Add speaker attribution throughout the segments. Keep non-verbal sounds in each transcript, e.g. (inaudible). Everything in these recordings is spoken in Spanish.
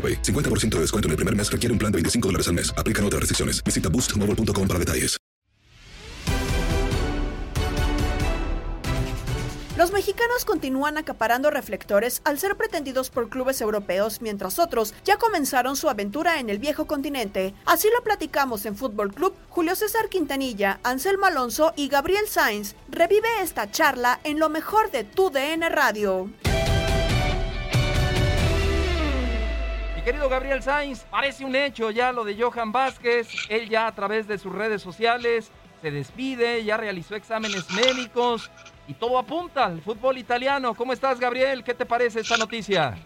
Speaker 1: AroPay. 50% de descuento en el primer mes requiere un plan de 25 dólares al mes. Aplican otras restricciones. Visita boostmobile.com para detalles.
Speaker 2: Los mexicanos continúan acaparando reflectores al ser pretendidos por clubes europeos, mientras otros ya comenzaron su aventura en el viejo continente. Así lo platicamos en Fútbol Club. Julio César Quintanilla, Anselmo Alonso y Gabriel Sainz revive esta charla en lo mejor de tu DN Radio.
Speaker 3: Querido Gabriel Sainz, parece un hecho ya lo de Johan Vázquez. Él ya a través de sus redes sociales se despide, ya realizó exámenes médicos y todo apunta al fútbol italiano. ¿Cómo estás, Gabriel? ¿Qué te parece esta noticia?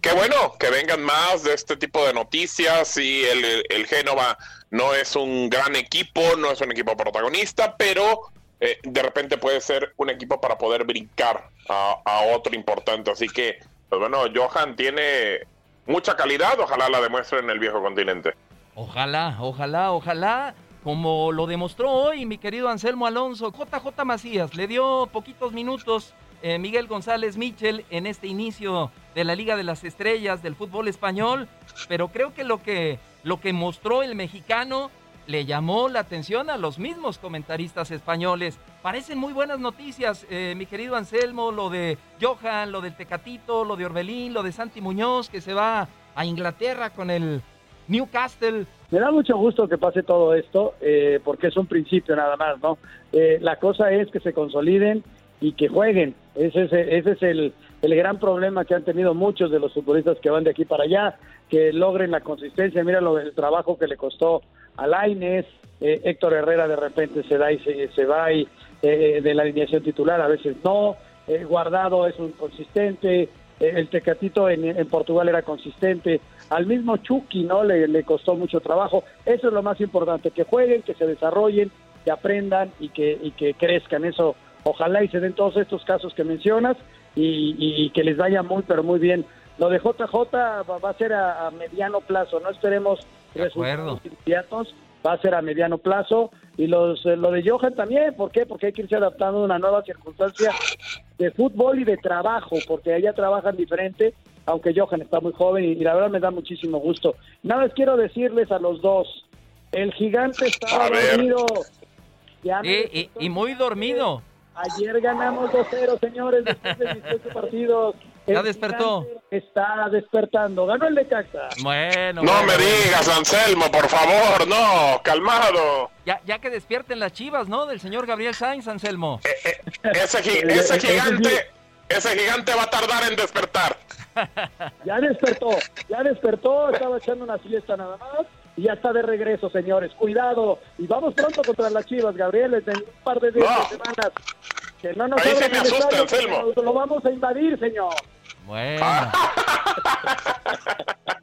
Speaker 4: Qué bueno que vengan más de este tipo de noticias y el, el Génova no es un gran equipo, no es un equipo protagonista, pero eh, de repente puede ser un equipo para poder brincar a, a otro importante. Así que, pues bueno, Johan tiene mucha calidad, ojalá la demuestre en el viejo continente.
Speaker 3: Ojalá, ojalá, ojalá, como lo demostró hoy mi querido Anselmo Alonso, JJ Macías, le dio poquitos minutos eh, Miguel González Michel en este inicio de la Liga de las Estrellas del fútbol español, pero creo que lo que, lo que mostró el mexicano le llamó la atención a los mismos comentaristas españoles. Parecen muy buenas noticias, eh, mi querido Anselmo, lo de Johan, lo del Tecatito, lo de Orbelín, lo de Santi Muñoz, que se va a Inglaterra con el Newcastle.
Speaker 5: Me da mucho gusto que pase todo esto, eh, porque es un principio nada más, ¿no? Eh, la cosa es que se consoliden y que jueguen. Ese es, el, el gran problema que han tenido muchos de los futbolistas que van de aquí para allá, que logren la consistencia. Mira lo del trabajo que le costó a Laines, eh, Héctor Herrera de repente se da y se, se va y, eh, de la alineación titular, a veces no. Eh, Guardado es un consistente, eh, el Tecatito en, Portugal era consistente. Al mismo Chucky, ¿no? Le, le costó mucho trabajo. Eso es lo más importante, que jueguen, que se desarrollen, que aprendan y que, que crezcan. Eso, ojalá y se den todos estos casos que mencionas y, y que les vaya muy, pero muy bien. Lo de JJ va, va a ser a, a mediano plazo, no esperemos
Speaker 3: De acuerdo.
Speaker 5: resultados inmediatos, va a ser a mediano plazo. Y los, eh, lo de Johan también, ¿por qué? Porque hay que irse adaptando a una nueva circunstancia de fútbol y de trabajo, porque allá trabajan diferente, aunque Johan está muy joven y, y la verdad me da muchísimo gusto. Nada más quiero decirles a los dos, el gigante estaba dormido. Ya me
Speaker 3: Eh, y,
Speaker 5: despertó.
Speaker 3: y muy dormido.
Speaker 5: Ayer ganamos 2-0, señores, después de 18 partidos.
Speaker 3: Ya despertó.
Speaker 5: Está despertando. Ganó el Necaxa.
Speaker 3: Bueno.
Speaker 4: No
Speaker 3: bueno,
Speaker 4: me digas, Anselmo, por favor, no, calmado.
Speaker 3: Ya, ya que despierten las chivas, ¿no? Del señor Gabriel Sainz, Anselmo.
Speaker 4: Ese, gi- ese gigante, ese gigante va a tardar en despertar. (laughs)
Speaker 5: Ya despertó, ya despertó, estaba echando una siesta nada más. y ya está de regreso, señores. Cuidado. Y vamos pronto contra las Chivas, Gabriel, en un par de días, de semanas. Que no nos
Speaker 4: Ahí se me asusta, Anselmo.
Speaker 5: Lo vamos a invadir, señor.
Speaker 3: Bueno. (laughs)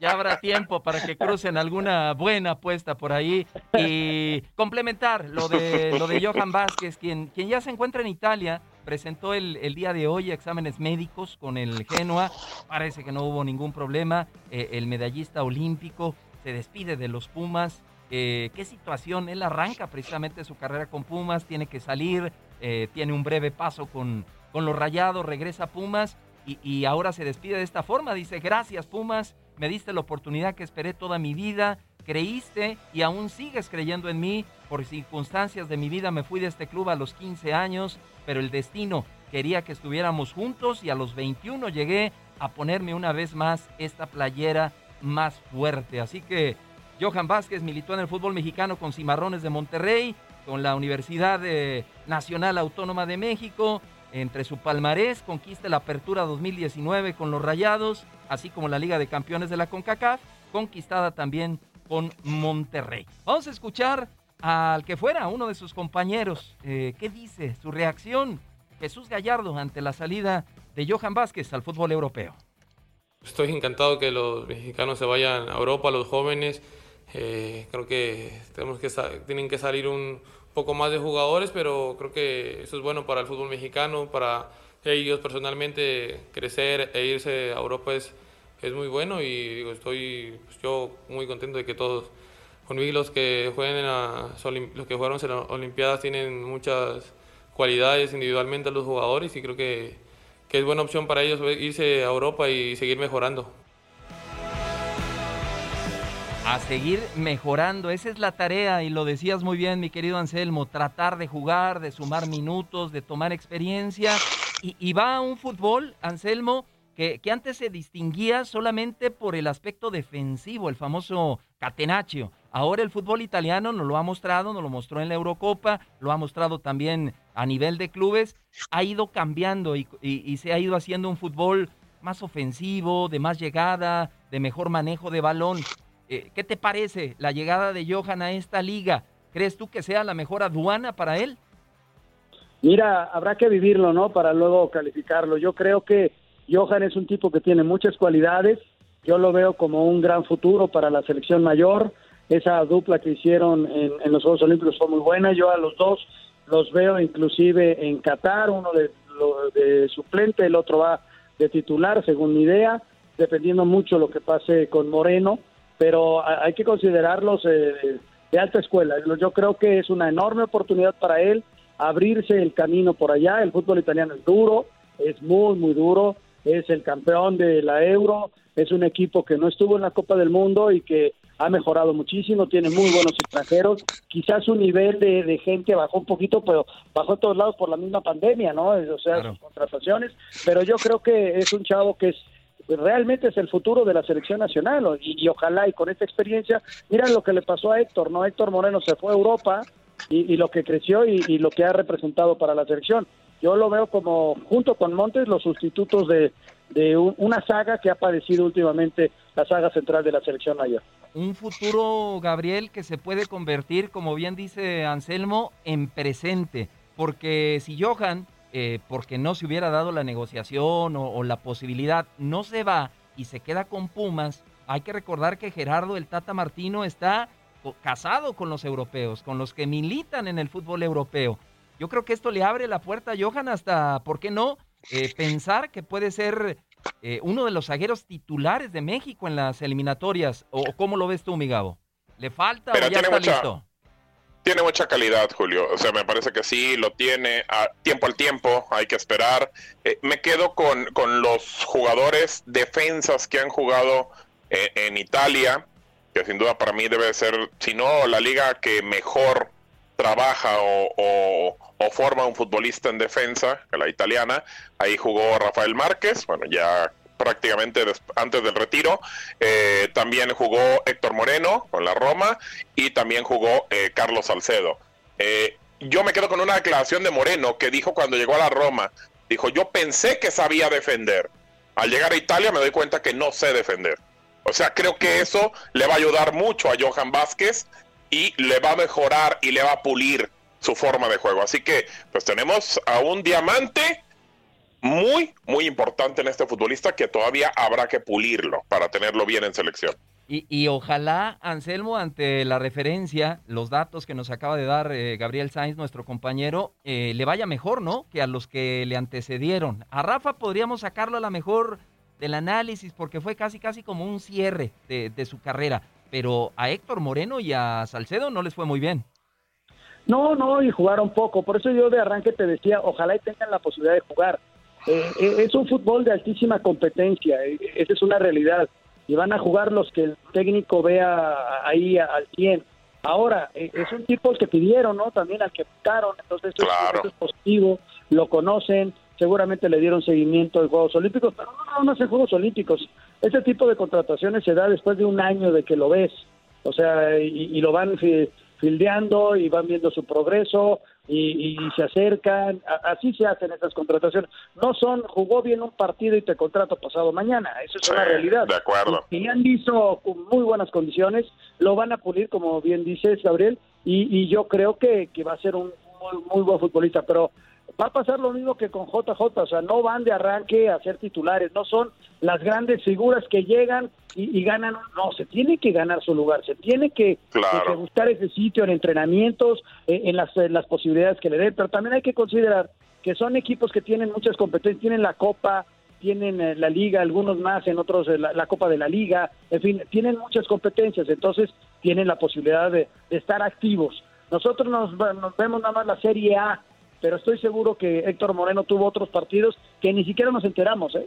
Speaker 3: ya habrá tiempo para que crucen alguna buena apuesta por ahí y complementar lo de lo de Johan Vázquez, quien, quien ya se encuentra en Italia, presentó el, el día de hoy exámenes médicos con el Genoa, parece que no hubo ningún problema, eh, el medallista olímpico se despide de los Pumas, eh, ¿qué situación? Él arranca precisamente su carrera con Pumas, tiene que salir, eh, tiene un breve paso con, con los Rayados, regresa a Pumas y, ahora se despide de esta forma, dice, gracias Pumas, me diste la oportunidad que esperé toda mi vida, creíste y aún sigues creyendo en mí. Por circunstancias de mi vida me fui de este club a los 15 años, pero el destino quería que estuviéramos juntos y a los 21 llegué a ponerme una vez más esta playera más fuerte. Así que Johan Vázquez militó en el fútbol mexicano con Cimarrones de Monterrey, con la Universidad eh, Nacional Autónoma de México. Entre su palmarés conquista la Apertura 2019 con los Rayados, así como la Liga de Campeones de la CONCACAF, conquistada también con Monterrey. Vamos a escuchar al que fuera uno de sus compañeros. Eh, ¿Qué dice? Su reacción. Jesús Gallardo ante la salida de Johan Vázquez al fútbol europeo.
Speaker 6: Estoy encantado que los mexicanos se vayan a Europa, los jóvenes. Eh, creo que, tenemos que tienen que salir un poco más de jugadores, pero creo que eso es bueno para el fútbol mexicano, para ellos personalmente crecer e irse a Europa es, es muy bueno y digo, estoy pues, yo muy contento de que todos conmigo los que jueguen en la, los que jugaron las Olimpiadas tienen muchas cualidades individualmente a los jugadores y creo que, que es buena opción para ellos irse a Europa y seguir mejorando.
Speaker 3: A seguir mejorando, esa es la tarea y lo decías muy bien mi querido Anselmo, tratar de jugar, de sumar minutos, de tomar experiencia y, va a un fútbol, Anselmo, que, que, antes se distinguía solamente por el aspecto defensivo, el famoso catenaccio. Ahora el fútbol italiano nos lo ha mostrado, nos lo mostró en la Eurocopa, lo ha mostrado también a nivel de clubes, ha ido cambiando y se ha ido haciendo un fútbol más ofensivo, de más llegada, de mejor manejo de balón. Eh, ¿Qué te parece la llegada de Johan a esta liga? ¿Crees tú que sea la mejor aduana para él?
Speaker 5: Mira, habrá que vivirlo, ¿no? Para luego calificarlo. Yo creo que Johan es un tipo que tiene muchas cualidades. Yo lo veo como un gran futuro para la selección mayor. Esa dupla que hicieron en, en los Juegos Olímpicos fue muy buena. Yo a los dos los veo inclusive en Qatar, uno de, lo, de suplente, el otro va de titular, según mi idea, dependiendo mucho lo que pase con Moreno pero hay que considerarlos eh, de alta escuela. Yo creo que es una enorme oportunidad para él abrirse el camino por allá. El fútbol italiano es duro, es muy, muy duro. Es el campeón de la Euro, es un equipo que no estuvo en la Copa del Mundo y que ha mejorado muchísimo, tiene muy buenos extranjeros. Quizás su nivel de, de gente bajó un poquito, pero bajó a todos lados por la misma pandemia, ¿no? O sea, claro. sus contrataciones. Pero yo creo que es un chavo que es realmente es el futuro de la selección nacional y, y, ojalá y con esta experiencia, mira lo que le pasó a Héctor, ¿no? Héctor Moreno se fue a Europa y, lo que creció y, y, lo que ha representado para la selección. Yo lo veo como, junto con Montes, los sustitutos de, de un, una saga que ha padecido últimamente la saga central de la selección mayor.
Speaker 3: Un futuro, Gabriel, que se puede convertir, como bien dice Anselmo, en presente, porque si Johan eh, porque no se hubiera dado la negociación o, o, la posibilidad, no se va y se queda con Pumas, hay que recordar que Gerardo el Tata Martino está casado con los europeos, con los que militan en el fútbol europeo. Yo creo que esto le abre la puerta a Johan hasta, ¿por qué no? Eh, pensar que puede ser eh, uno de los zagueros titulares de México en las eliminatorias. ¿O cómo lo ves tú, Migabo? ¿Le falta
Speaker 4: Pero
Speaker 3: o ya está
Speaker 4: mucha...
Speaker 3: listo?
Speaker 4: Tiene mucha calidad, Julio. O sea, me parece que sí, lo tiene. A tiempo al tiempo, hay que esperar. Eh, me quedo con, con, los jugadores defensas que han jugado eh, en Italia, que sin duda para mí debe ser, si no, la liga que mejor trabaja o, o, o forma un futbolista en defensa, que la italiana. Ahí jugó Rafael Márquez, bueno, ya prácticamente antes del retiro. Eh, también jugó Héctor Moreno con la Roma y también jugó eh, Carlos Salcedo. Eh, yo me quedo con una declaración de Moreno que dijo cuando llegó a la Roma, dijo, yo pensé que sabía defender. Al llegar a Italia me doy cuenta que no sé defender. O sea, creo que eso le va a ayudar mucho a Johan Vázquez y le va a mejorar y le va a pulir su forma de juego. Así que, pues tenemos a un diamante muy, muy importante en este futbolista que todavía habrá que pulirlo para tenerlo bien en selección.
Speaker 3: Y, ojalá, Anselmo, ante la referencia, los datos que nos acaba de dar eh, Gabriel Sainz, nuestro compañero, eh, le vaya mejor, ¿no? Que a los que le antecedieron. A Rafa podríamos sacarlo a la mejor del análisis porque fue casi, casi como un cierre de, de su carrera. Pero a Héctor Moreno y a Salcedo no les fue muy bien.
Speaker 5: No, no, y jugaron poco. Por eso yo de arranque te decía, ojalá y tengan la posibilidad de jugar. Eh, es un fútbol de altísima competencia, esa es una realidad y van a jugar los que el técnico vea ahí al 100. Ahora, eh, es un tipo que pidieron, ¿no? También al que buscaron, entonces eso, es positivo, lo conocen, seguramente le dieron seguimiento a Juegos Olímpicos, pero no, no, no Juegos Olímpicos. Ese tipo de contrataciones se da después de un año de que lo ves, o sea, y, lo van fildeando y van viendo su progreso y, se acercan, así se hacen estas contrataciones. No son, jugó bien un partido y te contrato pasado mañana, eso es una realidad.
Speaker 4: De acuerdo.
Speaker 5: Y, han visto con muy buenas condiciones, lo van a pulir, como bien dices, Gabriel, y, yo creo que, que va a ser un muy, muy buen futbolista, pero va a pasar lo mismo que con JJ, o sea, no van de arranque a ser titulares, no son las grandes figuras que llegan y, ganan, no, se tiene que ganar su lugar, se tiene que, buscar ese sitio en entrenamientos, eh, en, las, las posibilidades que le den, pero también hay que considerar que son equipos que tienen muchas competencias, tienen la Copa, tienen eh, la Liga, algunos más, en otros eh, la, Copa de la Liga, en fin, tienen muchas competencias, entonces tienen la posibilidad de, estar activos. Nosotros nos, nos vemos nada más la Serie A, pero estoy seguro que Héctor Moreno tuvo otros partidos que ni siquiera nos enteramos, ¿eh?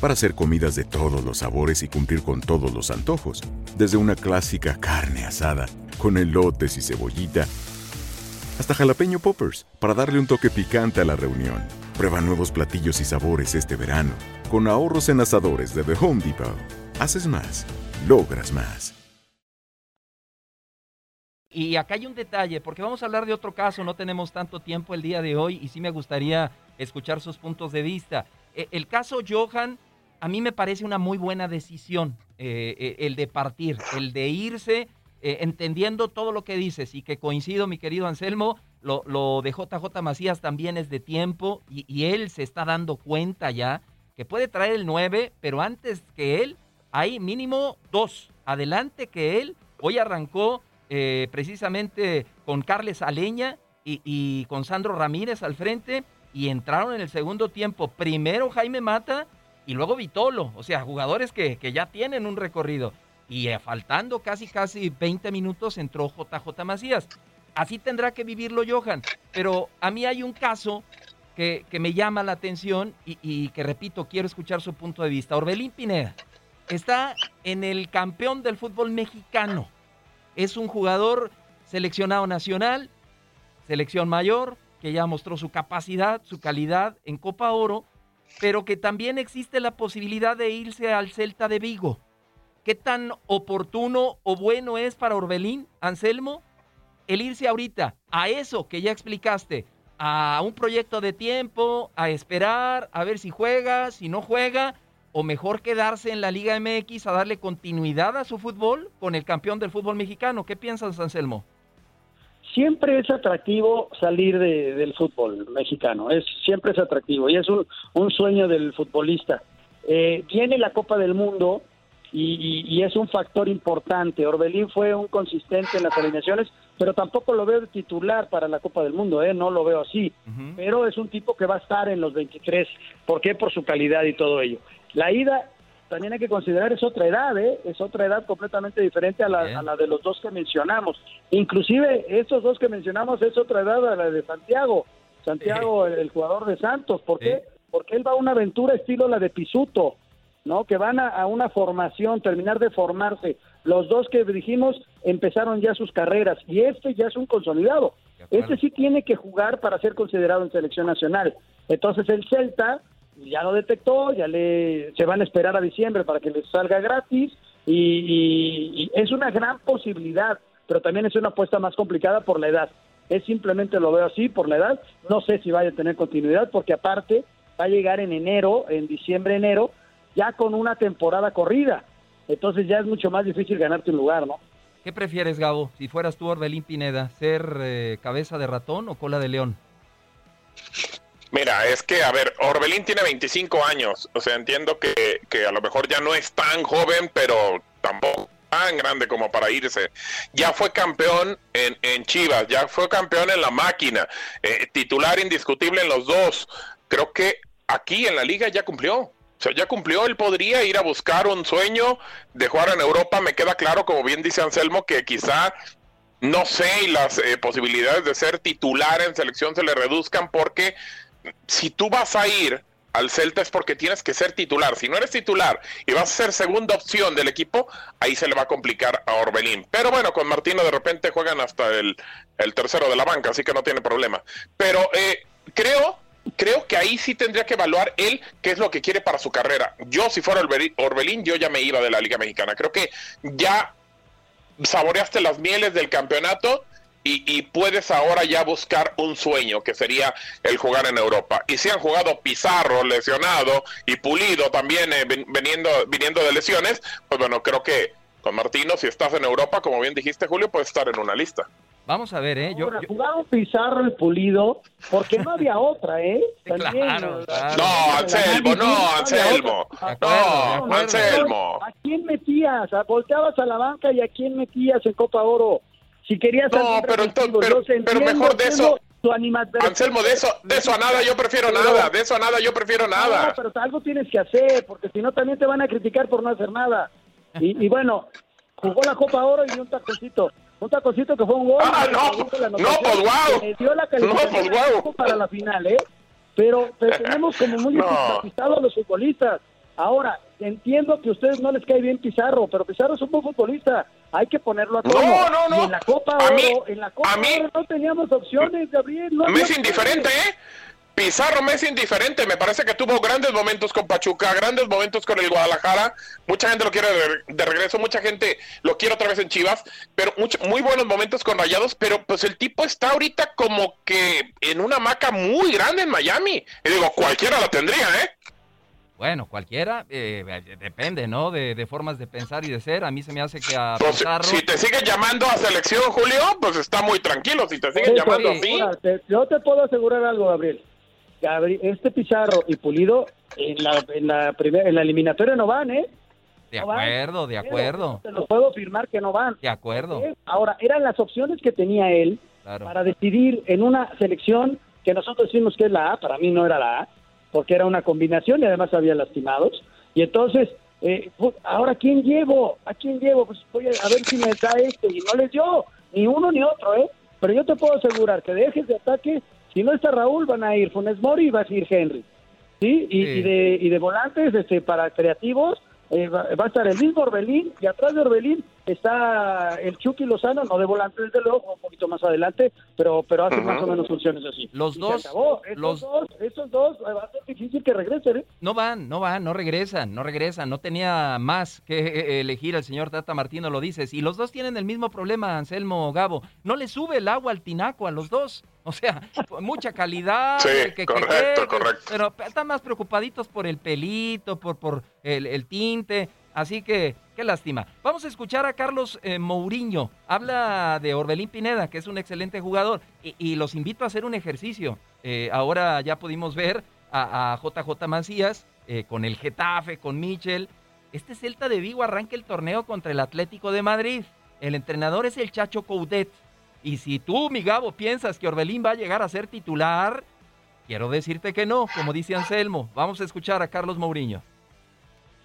Speaker 7: para hacer comidas de todos los sabores y cumplir con todos los antojos, desde una clásica carne asada con elotes y cebollita, hasta jalapeño poppers para darle un toque picante a la reunión. Prueba nuevos platillos y sabores este verano con ahorros en asadores de The Home Depot. Haces más, logras más.
Speaker 3: Y acá hay un detalle, porque vamos a hablar de otro caso, no tenemos tanto tiempo el día de hoy y sí me gustaría escuchar sus puntos de vista. E, el caso Johan a mí me parece una muy buena decisión eh, eh, el de partir, el de irse eh, entendiendo todo lo que dices y que coincido, mi querido Anselmo, lo, de JJ Macías también es de tiempo y, él se está dando cuenta ya que puede traer el 9, pero antes que él hay mínimo dos adelante que él. Hoy arrancó precisamente con Carles Aleña y con Sandro Ramírez al frente y entraron en el segundo tiempo primero Jaime Mata y luego Vitolo, o sea, jugadores que, ya tienen un recorrido. Y eh, faltando casi, casi 20 minutos entró JJ Macías. Así tendrá que vivirlo Johan. Pero a mí hay un caso que, me llama la atención y, y, que, repito, quiero escuchar su punto de vista. Orbelín Pineda está en el campeón del fútbol mexicano. Es un jugador seleccionado nacional, selección mayor, que ya mostró su capacidad, su calidad en Copa Oro pero que también existe la posibilidad de irse al Celta de Vigo. ¿qué tan oportuno o bueno es para Orbelín, Anselmo, el irse ahorita a eso que ya explicaste, a un proyecto de tiempo, a esperar, a ver si juega, si no juega, o mejor quedarse en la Liga MX a darle continuidad a su fútbol con el campeón del fútbol mexicano? ¿Qué piensas, Anselmo?
Speaker 5: Siempre es atractivo salir de- del fútbol mexicano, es siempre es atractivo y es un, un sueño del futbolista. Eh, viene la Copa del Mundo y, y- y es un factor importante. Orbelín fue un consistente en las alineaciones, pero tampoco lo veo titular para la Copa del Mundo, ¿eh? no lo veo así. Pero es un tipo que va a estar en los 23. ¿Por qué? Por su calidad y todo ello. La ida también hay que considerar es otra edad, ¿eh? es otra edad completamente diferente a la, a la de los dos que mencionamos. Inclusive estos dos que mencionamos es otra edad a la de Santiago. Santiago, el, el jugador de Santos. ¿Por qué? Porque él va a una aventura estilo la de Pisuto, ¿no? Que van a, a una formación, terminar de formarse. Los dos que dijimos empezaron ya sus carreras y este ya es un consolidado. Este sí tiene que jugar para ser considerado en selección nacional. Entonces el Celta ya lo detectó, ya le se van a esperar a diciembre para que les salga gratis y, es una gran posibilidad, pero también es una apuesta más complicada por la edad. Es simplemente lo veo así por la edad. No sé si vaya a tener continuidad porque aparte va a llegar en enero, en diciembre, enero, ya con una temporada corrida. Entonces ya es mucho más difícil ganarte un lugar, ¿no?
Speaker 3: ¿Qué prefieres, Gabo? Si fueras tú, Orbelín Pineda, ¿ser eh, cabeza de ratón o cola de león?
Speaker 4: Mira, es que, a ver, Orbelín tiene 25 años, o sea, entiendo que, que a lo mejor ya no es tan joven, pero tampoco tan grande como para irse. Ya fue campeón en, en Chivas, ya fue campeón en la máquina, eh, titular indiscutible en los dos. Creo que aquí en la liga ya cumplió. O sea, ya cumplió, él podría ir a buscar un sueño de jugar en Europa. Me queda claro, como bien dice Anselmo, que quizá no sé y las eh, posibilidades de ser titular en selección se le reduzcan porque si tú vas a ir al Celta es porque tienes que ser titular. Si no eres titular y vas a ser segunda opción del equipo, ahí se le va a complicar a Orbelín. Pero bueno, con Martino de repente juegan hasta el, el tercero de la banca, así que no tiene problema. Pero eh, creo, creo que ahí sí tendría que evaluar él qué es lo que quiere para su carrera. Yo, si fuera Orbelín, yo ya me iba de la Liga Mexicana. Creo que ya saboreaste las mieles del campeonato y, y puedes ahora ya buscar un sueño que sería el jugar en Europa. Y si han jugado Pizarro lesionado y Pulido también eh, viniendo, viniendo de lesiones, pues bueno, creo que con Martino, si estás en Europa, como bien dijiste Julio, puedes estar en una lista.
Speaker 3: Vamos a ver, ¿eh? Yo,
Speaker 5: Ahora, jugaron Pizarro y Pulido porque no había otra, ¿eh? (laughs) También,
Speaker 3: claro,
Speaker 5: la-
Speaker 3: claro.
Speaker 4: No, Anselmo, no, Anselmo. No, Anselmo.
Speaker 5: ¿A quién metías? ¿A- Volteabas a la banca y a quién metías en Copa Oro? Si querías
Speaker 4: No, pero entonces- pero- pero mejor de eso-
Speaker 5: tu.
Speaker 4: Anselmo, de eso, de eso a nada yo prefiero
Speaker 5: Pero-
Speaker 4: nada, de eso a nada yo prefiero
Speaker 5: No,
Speaker 4: nada.
Speaker 5: pero algo tienes que hacer, porque si no también te van a criticar por no hacer nada. Y, y bueno, jugó la Copa Oro y dio un taconcito. Un taconcito que fue un gol.
Speaker 4: Ah, no,
Speaker 5: la
Speaker 4: no, pues,
Speaker 5: que le dio la
Speaker 4: No, pues, guau.
Speaker 5: para la final, ¿eh? Pero, pero (laughs) tenemos como muy
Speaker 4: No.
Speaker 5: a los futbolistas. Ahora, entiendo que a ustedes no les cae bien Pizarro, pero Pizarro es un buen futbolista. Hay que ponerlo a tono.
Speaker 4: No, no, no.
Speaker 5: Y en la Copa
Speaker 4: A
Speaker 5: Oro,
Speaker 4: mí-
Speaker 5: en la Copa
Speaker 4: a mí-
Speaker 5: Oro no teníamos opciones, Gabriel. No
Speaker 4: me es indiferente. ¿eh? Pizarro me es indiferente, me parece que tuvo grandes momentos con Pachuca, grandes momentos con el Guadalajara, mucha gente lo quiere de, de regreso, mucha gente lo quiere otra vez en Chivas, pero mucho- muy buenos momentos con Rayados, pero pues el tipo está ahorita como que en una maca muy grande en Miami, y digo, cualquiera la tendría, ¿eh?
Speaker 3: Bueno, cualquiera, eh, depende, ¿no? De, de formas de pensar y de ser. A mí se me hace que a
Speaker 4: Pues,
Speaker 3: Pizarro...
Speaker 4: si te siguen llamando a selección, Julio, pues está muy tranquilo, si te siguen llamando
Speaker 5: sí, ahora, te- yo te puedo asegurar algo, Gabriel. Gabri- este Pizarro y Pulido en la, en la, primer- en la eliminatoria no van, ¿eh?
Speaker 3: De
Speaker 5: no van.
Speaker 3: acuerdo, de acuerdo,
Speaker 5: Te lo puedo firmar que no van.
Speaker 3: de acuerdo.
Speaker 5: ¿eh? Ahora, eran las opciones que tenía él
Speaker 3: Claro.
Speaker 5: para decidir en una selección que nosotros decimos que es la A, para mí no era la A, porque era una combinación y además había lastimados. Y entonces, eh, pu- ahora, ¿quién llevo? ¿A quién llevo? Pues voy a, a ver si me da este. Y no les dio, ni uno ni otro, ¿eh? Pero yo te puedo asegurar que de ejes de ataque, si no está Raúl, van a ir Funes Mori y va a ir Henry. ¿Sí? Y,
Speaker 3: Sí.
Speaker 5: y de, y de volantes, este, para creativos, eh, va, va a estar el mismo Orbelín y atrás de Orbelín está el Chucky Lozano, no de volante desde luego, un poquito más adelante, pero pero hace más o menos funciones así.
Speaker 3: Los dos,
Speaker 5: los dos, esos dos va a ser difícil que regresen. ¿eh?
Speaker 3: No van, no van, no regresan, no regresan, no tenía más que eh, elegir el señor Tata Martino, lo dices, y los dos tienen el mismo problema, Anselmo Gabo, no le sube el agua al tinaco a los dos. O sea, (laughs) mucha calidad.
Speaker 4: Sí, correcto, correcto.
Speaker 3: Pero están más preocupaditos por el pelito, por, por el, el tinte. Así que, qué lástima. Vamos a escuchar a Carlos eh, Mourinho. Habla de Orbelín Pineda, que es un excelente jugador. Y, los invito a hacer un ejercicio. Eh, ahora ya pudimos ver a, JJ Macías eh, con el Getafe, con Michel. Este Celta de Vigo arranca el torneo contra el Atlético de Madrid. El entrenador es el Chacho Coudet. Y si tú, mi Gabo, piensas que Orbelín va a llegar a ser titular, quiero decirte que no, como dice Anselmo. Vamos a escuchar a Carlos Mourinho.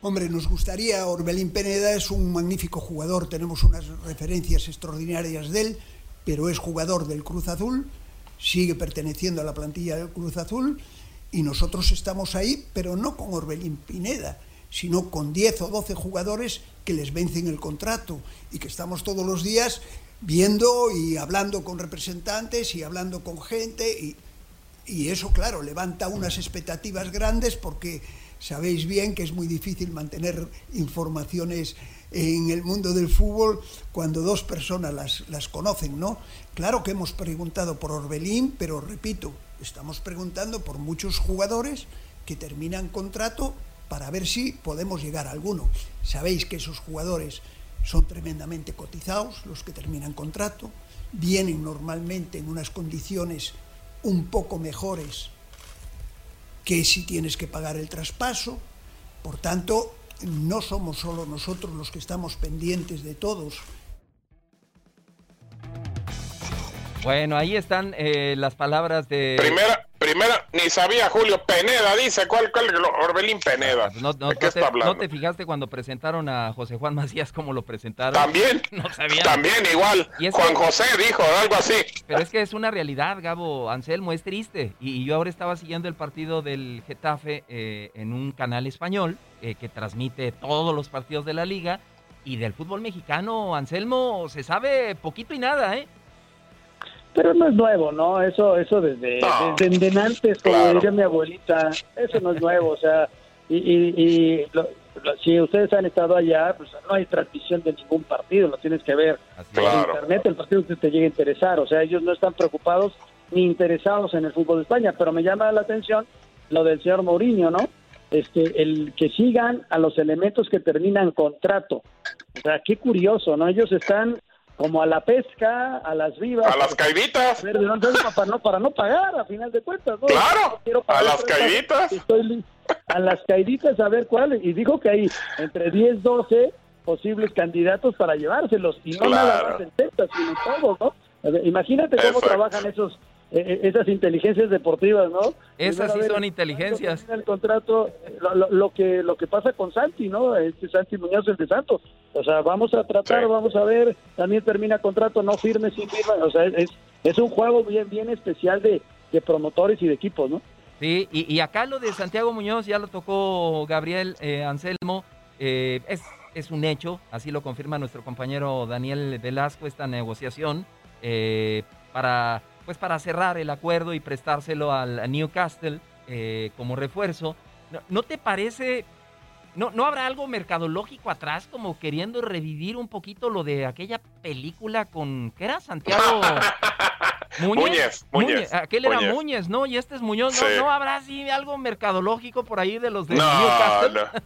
Speaker 8: Hombre, nos gustaría, Orbelín Peneda es un magnífico jugador, tenemos unas referencias extraordinarias de él, pero es jugador del Cruz Azul, sigue perteneciendo a la plantilla del Cruz Azul y nosotros estamos ahí, pero no con Orbelín Pineda, sino con 10 o 12 jugadores que les vencen el contrato y que estamos todos los días viendo y hablando con representantes y hablando con gente y, y eso, claro, levanta unas expectativas grandes porque Sabéis bien que es muy difícil mantener informaciones en el mundo del fútbol cuando dos personas las, conocen, ¿no? Claro que hemos preguntado por Orbelín, pero repito, estamos preguntando por muchos jugadores que terminan contrato para ver si podemos llegar a alguno. Sabéis que esos jugadores son tremendamente cotizados, los que terminan contrato, vienen normalmente en unas condiciones un poco mejores que si tienes que pagar el traspaso. Por tanto, no somos solo nosotros los que estamos pendientes de todos.
Speaker 3: Bueno, ahí están eh, las palabras de...
Speaker 4: Primera, primera, ni sabía Julio Peneda, dice, ¿cuál, cuál Orbelín Peneda?
Speaker 3: No, no, qué te, ¿No te fijaste cuando presentaron a José Juan Macías cómo lo presentaron?
Speaker 4: También, (laughs) no sabía. También igual, Juan José dijo algo así.
Speaker 3: Pero es que es una realidad, Gabo, Anselmo, es triste. Y, yo ahora estaba siguiendo el partido del Getafe eh, en un canal español eh, que transmite todos los partidos de la liga. Y del fútbol mexicano, Anselmo, se sabe poquito y nada, ¿eh?
Speaker 5: Pero no es nuevo, ¿no? Eso eso desde, desde, antes, como diría mi abuelita, eso no es nuevo, o sea, y, y, si ustedes han estado allá, pues no hay transmisión de ningún partido, lo tienes que ver en internet, el partido que te llegue a interesar, o sea, ellos no están preocupados ni interesados en el fútbol de España, pero me llama la atención lo del señor Mourinho, ¿no? Este, el que sigan a los elementos que terminan contrato. O sea, qué curioso, ¿no? Ellos están como a la pesca, a las vivas.
Speaker 4: A las caiditas.
Speaker 5: Para no, para no pagar, a final de cuentas.
Speaker 4: Claro, a las caiditas.
Speaker 5: a las caiditas a ver cuáles. Y dijo que hay entre 10, 12 posibles candidatos para llevárselos. Y no nada más en Texas, sino todos, ¿no? Imagínate cómo trabajan esos eh, eh, esas inteligencias deportivas, ¿no?
Speaker 3: Esas sí son inteligencias.
Speaker 5: El contrato, lo, que lo que pasa con Santi, ¿no? Este Santi Muñoz el de Santos. O sea, vamos a tratar, vamos a ver. También termina contrato, no firme sin firma. O sea, es, es un juego bien bien especial de, de promotores y de equipos, ¿no?
Speaker 3: Sí, y, acá lo de Santiago Muñoz ya lo tocó Gabriel eh, Anselmo. es, es un hecho, así lo confirma nuestro compañero Daniel Velasco, esta negociación para pues para cerrar el acuerdo y prestárselo al Newcastle eh, como refuerzo. ¿No, te parece, no, no habrá algo mercadológico atrás como queriendo revivir un poquito lo de aquella película con, ¿qué era? Santiago (laughs)
Speaker 4: Muñez. Muñez,
Speaker 3: Aquel era Muñez, ¿no? Y este es Muñoz. ¿No, habrá así algo mercadológico por ahí de los de Newcastle? (laughs)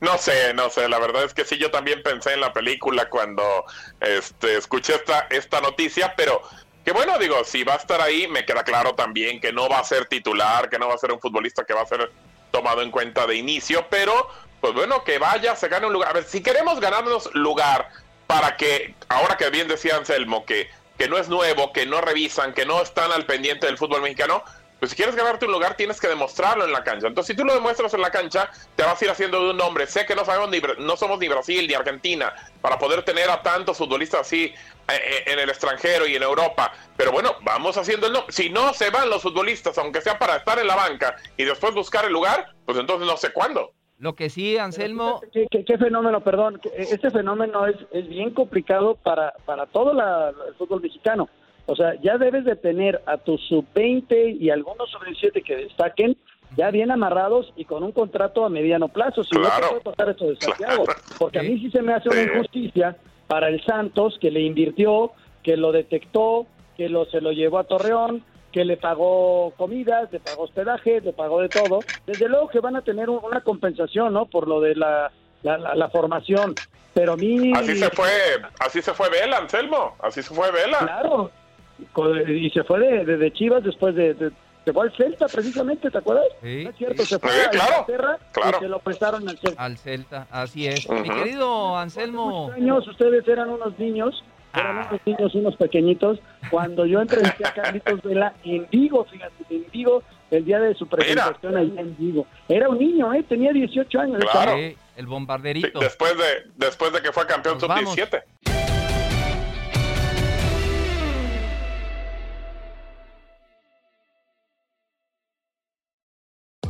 Speaker 4: No. sé, no sé. La verdad es que sí, yo también pensé en la película cuando este, escuché esta, esta noticia, pero que bueno, digo, si va a estar ahí, me queda claro también que no va a ser titular, que no va a ser un futbolista que va a ser tomado en cuenta de inicio, pero pues bueno, que vaya, se gane un lugar. A ver, si queremos ganarnos lugar para que, ahora que bien decía Anselmo, que, que no es nuevo, que no revisan, que no están al pendiente del fútbol mexicano, pues si quieres ganarte un lugar tienes que demostrarlo en la cancha. Entonces, si tú lo demuestras en la cancha, te vas a ir haciendo de un nombre. Sé que no sabemos ni, no somos ni Brasil ni Argentina para poder tener a tantos futbolistas así eh, eh, en el extranjero y en Europa. Pero bueno, vamos haciendo el nombre. Si no se van los futbolistas, aunque sea para estar en la banca y después buscar el lugar, pues entonces no sé cuándo.
Speaker 3: Lo que sí, Anselmo.
Speaker 5: ¿Qué, qué- qué fenómeno, perdón? que Este fenómeno es, es bien complicado para, para todo la- el fútbol mexicano. O sea, ya debes de tener a tus sub-20 y algunos sub-17 que destaquen ya bien amarrados y con un contrato a mediano plazo. Si no te puede pasar esto de Santiago. Porque a mí sí se me hace una injusticia para el Santos que le invirtió, que lo detectó, que lo, se lo llevó a Torreón, que le pagó comidas, le pagó hospedaje, le pagó de todo. Desde luego que van a tener un- una compensación, ¿no? Por lo de la, la, la- la formación. Pero a mí...
Speaker 4: Así se fue, así se fue Vela, Anselmo, así se fue Vela.
Speaker 5: Claro. Y se fue de, de- de Chivas después de, de- Se fue al Celta, precisamente, ¿te acuerdas? No es cierto, se fue
Speaker 3: Sí,
Speaker 5: a
Speaker 3: claro,
Speaker 5: Inglaterra
Speaker 3: claro.
Speaker 5: y se lo prestaron al Celta.
Speaker 3: Al Celta, así es. Mi
Speaker 5: Ujú.
Speaker 3: querido Anselmo.
Speaker 5: años ustedes eran unos niños, eran
Speaker 3: Ah.
Speaker 5: unos niños, unos pequeñitos, cuando yo entrevisté a Carlitos Vela en Vigo, fíjate, en Vigo, el día de su presentación allá en Vigo. Era un niño, ¿eh? Tenía 18 años. el
Speaker 4: Claro.
Speaker 3: El bombarderito.
Speaker 4: Después de, después de que fue campeón
Speaker 3: Nos vamos.
Speaker 4: sub-17.